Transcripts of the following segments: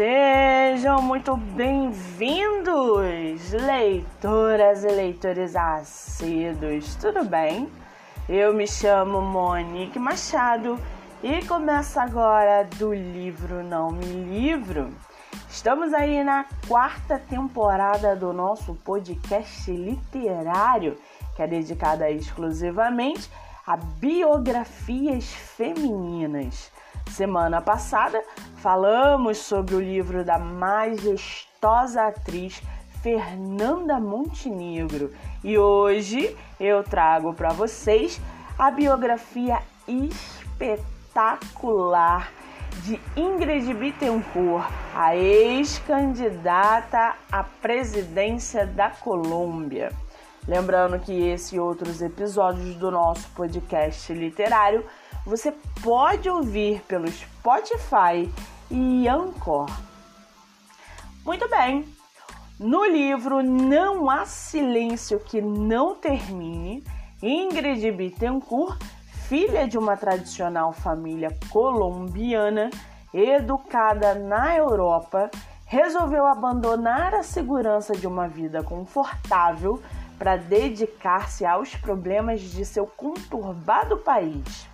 Sejam muito bem-vindos, leitoras e leitores assíduos, tudo bem? Eu me chamo Monique Machado e começa agora do livro Não Me Livro. Estamos aí na quarta temporada do nosso podcast literário, que é dedicada exclusivamente a biografias femininas. Semana passada falamos sobre o livro da majestosa atriz Fernanda Montenegro e hoje eu trago para vocês a biografia espetacular de Ingrid Bittencourt, a ex-candidata à presidência da Colômbia. Lembrando que esse e outros episódios do nosso podcast literário você pode ouvir pelo Spotify e Anchor. Muito bem. No livro Não há silêncio que não termine, Ingrid Bittencourt, filha de uma tradicional família colombiana, educada na Europa, resolveu abandonar a segurança de uma vida confortável para dedicar-se aos problemas de seu conturbado país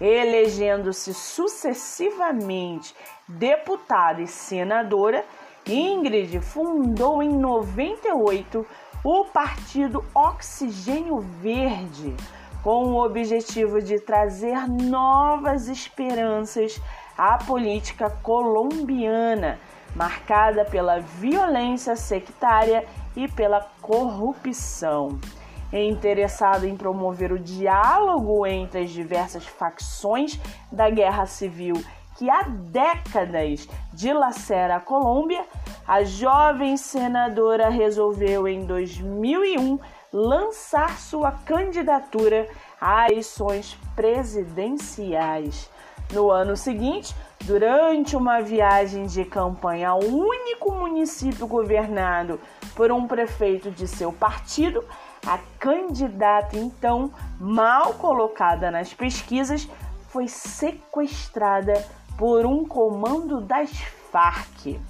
elegendo-se sucessivamente deputada e senadora, Ingrid fundou em 98 o Partido Oxigênio Verde, com o objetivo de trazer novas esperanças à política colombiana, marcada pela violência sectária e pela corrupção interessado em promover o diálogo entre as diversas facções da guerra civil que há décadas dilacera a Colômbia, a jovem senadora resolveu em 2001 lançar sua candidatura a eleições presidenciais. No ano seguinte, durante uma viagem de campanha ao único município governado por um prefeito de seu partido, a candidata, então mal colocada nas pesquisas, foi sequestrada por um comando das Farc.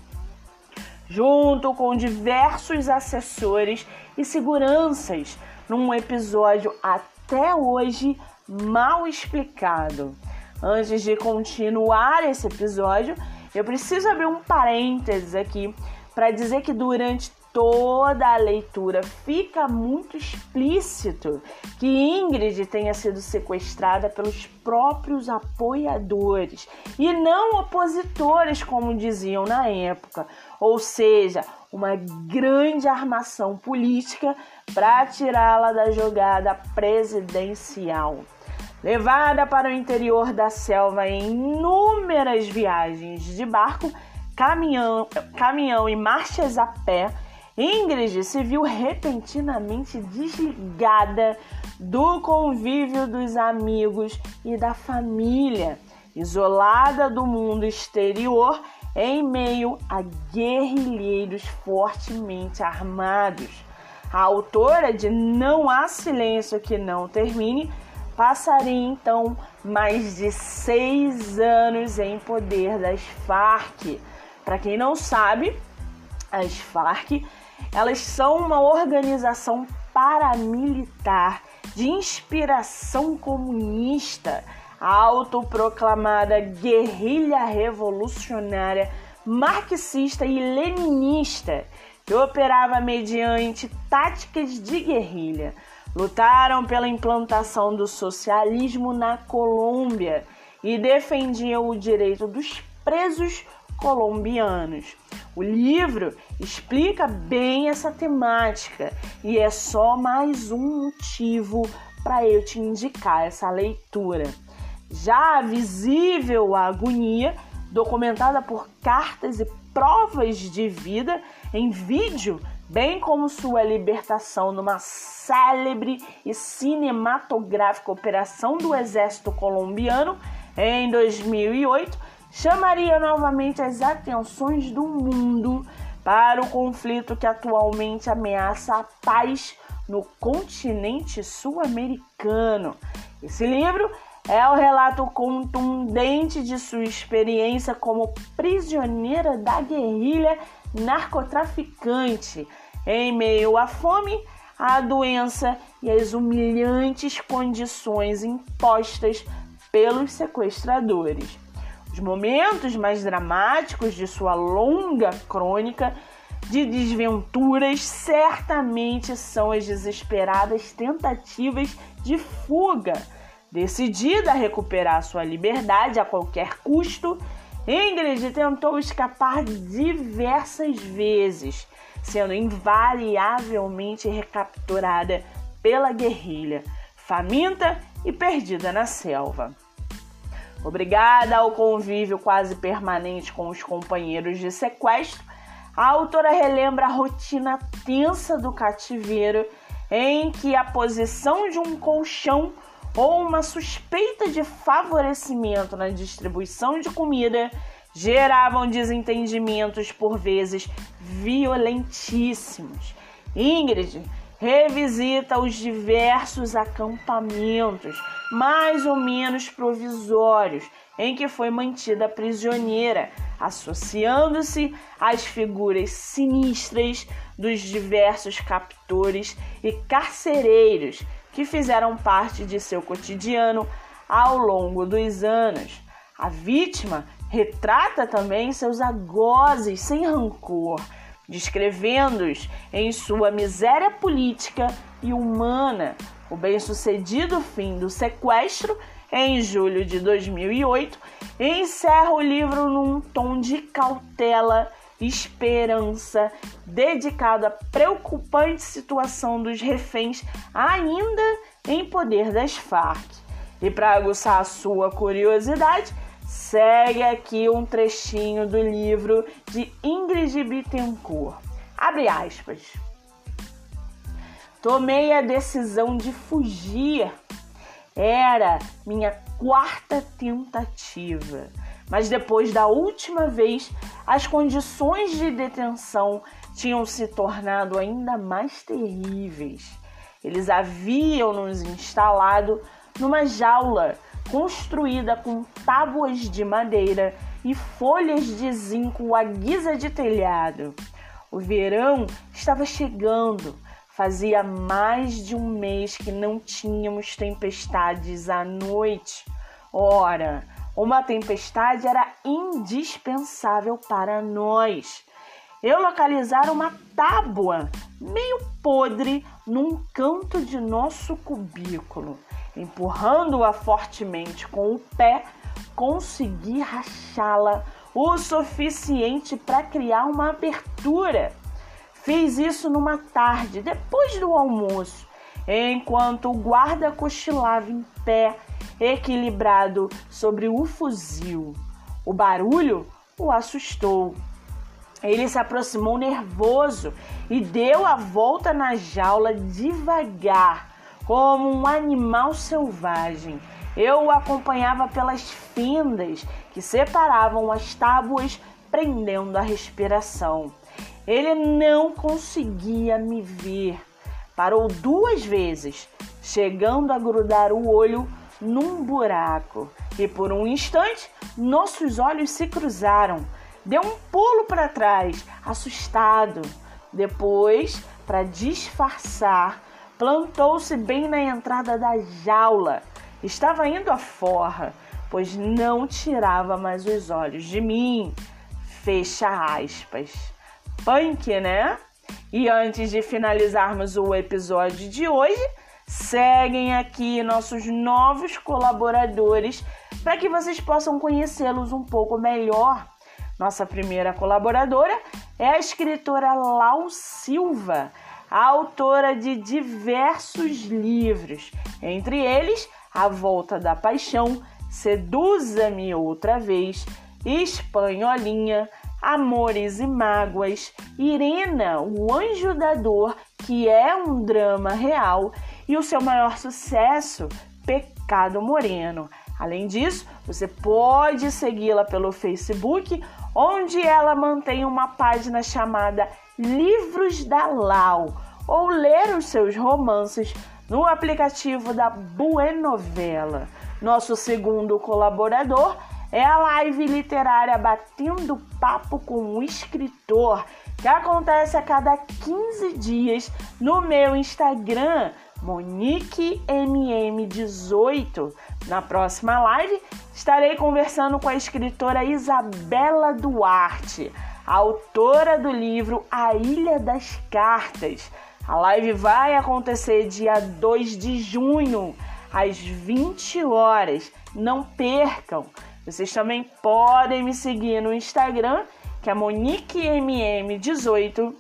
Junto com diversos assessores e seguranças, num episódio até hoje mal explicado. Antes de continuar esse episódio, eu preciso abrir um parênteses aqui para dizer que durante toda a leitura fica muito explícito que Ingrid tenha sido sequestrada pelos próprios apoiadores e não opositores, como diziam na época, ou seja, uma grande armação política para tirá-la da jogada presidencial. Levada para o interior da selva em inúmeras viagens de barco, caminhão, caminhão e marchas a pé, Ingrid se viu repentinamente desligada do convívio dos amigos e da família, isolada do mundo exterior em meio a guerrilheiros fortemente armados. A autora de Não Há Silêncio que Não Termine passaria então mais de seis anos em poder das Farc. Para quem não sabe, as Farc elas são uma organização paramilitar de inspiração comunista, autoproclamada guerrilha revolucionária marxista e leninista, que operava mediante táticas de guerrilha. Lutaram pela implantação do socialismo na Colômbia e defendiam o direito dos presos colombianos. O livro explica bem essa temática e é só mais um motivo para eu te indicar essa leitura. Já visível a agonia, documentada por cartas e provas de vida em vídeo, bem como sua libertação numa célebre e cinematográfica operação do Exército Colombiano em 2008, chamaria novamente as atenções do mundo para o conflito que atualmente ameaça a paz no continente sul-americano. Esse livro é o relato contundente de sua experiência como prisioneira da guerrilha narcotraficante em meio à fome, à doença e às humilhantes condições impostas pelos sequestradores. Os momentos mais dramáticos de sua longa crônica de desventuras certamente são as desesperadas tentativas de fuga. Decidida a recuperar sua liberdade a qualquer custo, Ingrid tentou escapar diversas vezes, sendo invariavelmente recapturada pela guerrilha, faminta e perdida na selva. Obrigada ao convívio quase permanente com os companheiros de sequestro, a autora relembra a rotina tensa do cativeiro em que a posição de um colchão ou uma suspeita de favorecimento na distribuição de comida geravam desentendimentos por vezes violentíssimos. Ingrid revisita os diversos acampamentos, mais ou menos provisórios, em que foi mantida prisioneira, associando-se às figuras sinistras dos diversos captores e carcereiros que fizeram parte de seu cotidiano ao longo dos anos. A vítima retrata também seus agozes sem rancor descrevendo-os em sua miséria política e humana. O bem-sucedido fim do sequestro, em julho de 2008, encerra o livro num tom de cautela esperança, dedicado à preocupante situação dos reféns ainda em poder das Farc. E para aguçar a sua curiosidade, Segue aqui um trechinho do livro de Ingrid Bittencourt. Abre aspas. Tomei a decisão de fugir. Era minha quarta tentativa. Mas depois da última vez, as condições de detenção tinham se tornado ainda mais terríveis. Eles haviam nos instalado numa jaula construída com tábuas de madeira e folhas de zinco à guisa de telhado. O verão estava chegando. Fazia mais de um mês que não tínhamos tempestades à noite. Ora, uma tempestade era indispensável para nós. Eu localizara uma tábua meio podre num canto de nosso cubículo empurrando-a fortemente com o pé, consegui rachá-la o suficiente para criar uma abertura. Fiz isso numa tarde, depois do almoço, enquanto o guarda cochilava em pé, equilibrado sobre o fuzil. O barulho o assustou. Ele se aproximou nervoso e deu a volta na jaula devagar, como um animal selvagem. Eu o acompanhava pelas fendas que separavam as tábuas, prendendo a respiração. Ele não conseguia me ver. Parou duas vezes, chegando a grudar o olho num buraco. E por um instante, nossos olhos se cruzaram. Deu um pulo para trás, assustado. Depois, para disfarçar, plantou-se bem na entrada da jaula. Estava indo à forra, pois não tirava mais os olhos de mim. Fecha aspas. Punk, né? E antes de finalizarmos o episódio de hoje, seguem aqui nossos novos colaboradores para que vocês possam conhecê-los um pouco melhor. Nossa primeira colaboradora é a escritora Lau Silva autora de diversos livros, entre eles A Volta da Paixão, Seduza-me Outra Vez, Espanholinha, Amores e Mágoas, Irena, o Anjo da Dor, que é um drama real, e o seu maior sucesso, Pecado Moreno. Além disso, você pode segui-la pelo Facebook, onde ela mantém uma página chamada Livros da Lau ou ler os seus romances no aplicativo da Buenovela. Nosso segundo colaborador é a live literária Batendo Papo com o Escritor, que acontece a cada 15 dias no meu Instagram, MoniqueMM18. Na próxima live, estarei conversando com a escritora Isabela Duarte, autora do livro A Ilha das Cartas. A live vai acontecer dia 2 de junho, às 20 horas. Não percam! Vocês também podem me seguir no Instagram, que é MoniqueMM18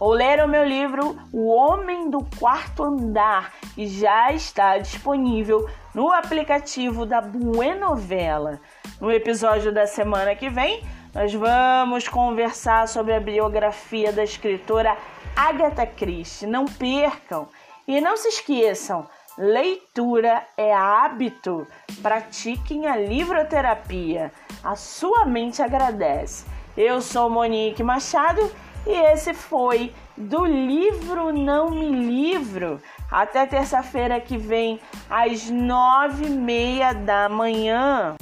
ou ler o meu livro O Homem do Quarto Andar, que já está disponível no aplicativo da Buenovela. No episódio da semana que vem, nós vamos conversar sobre a biografia da escritora Agatha Christie. Não percam! E não se esqueçam, leitura é hábito. Pratiquem a livroterapia. A sua mente agradece. Eu sou Monique Machado e esse foi do livro Não Me Livro. Até terça-feira que vem, às nove e meia da manhã.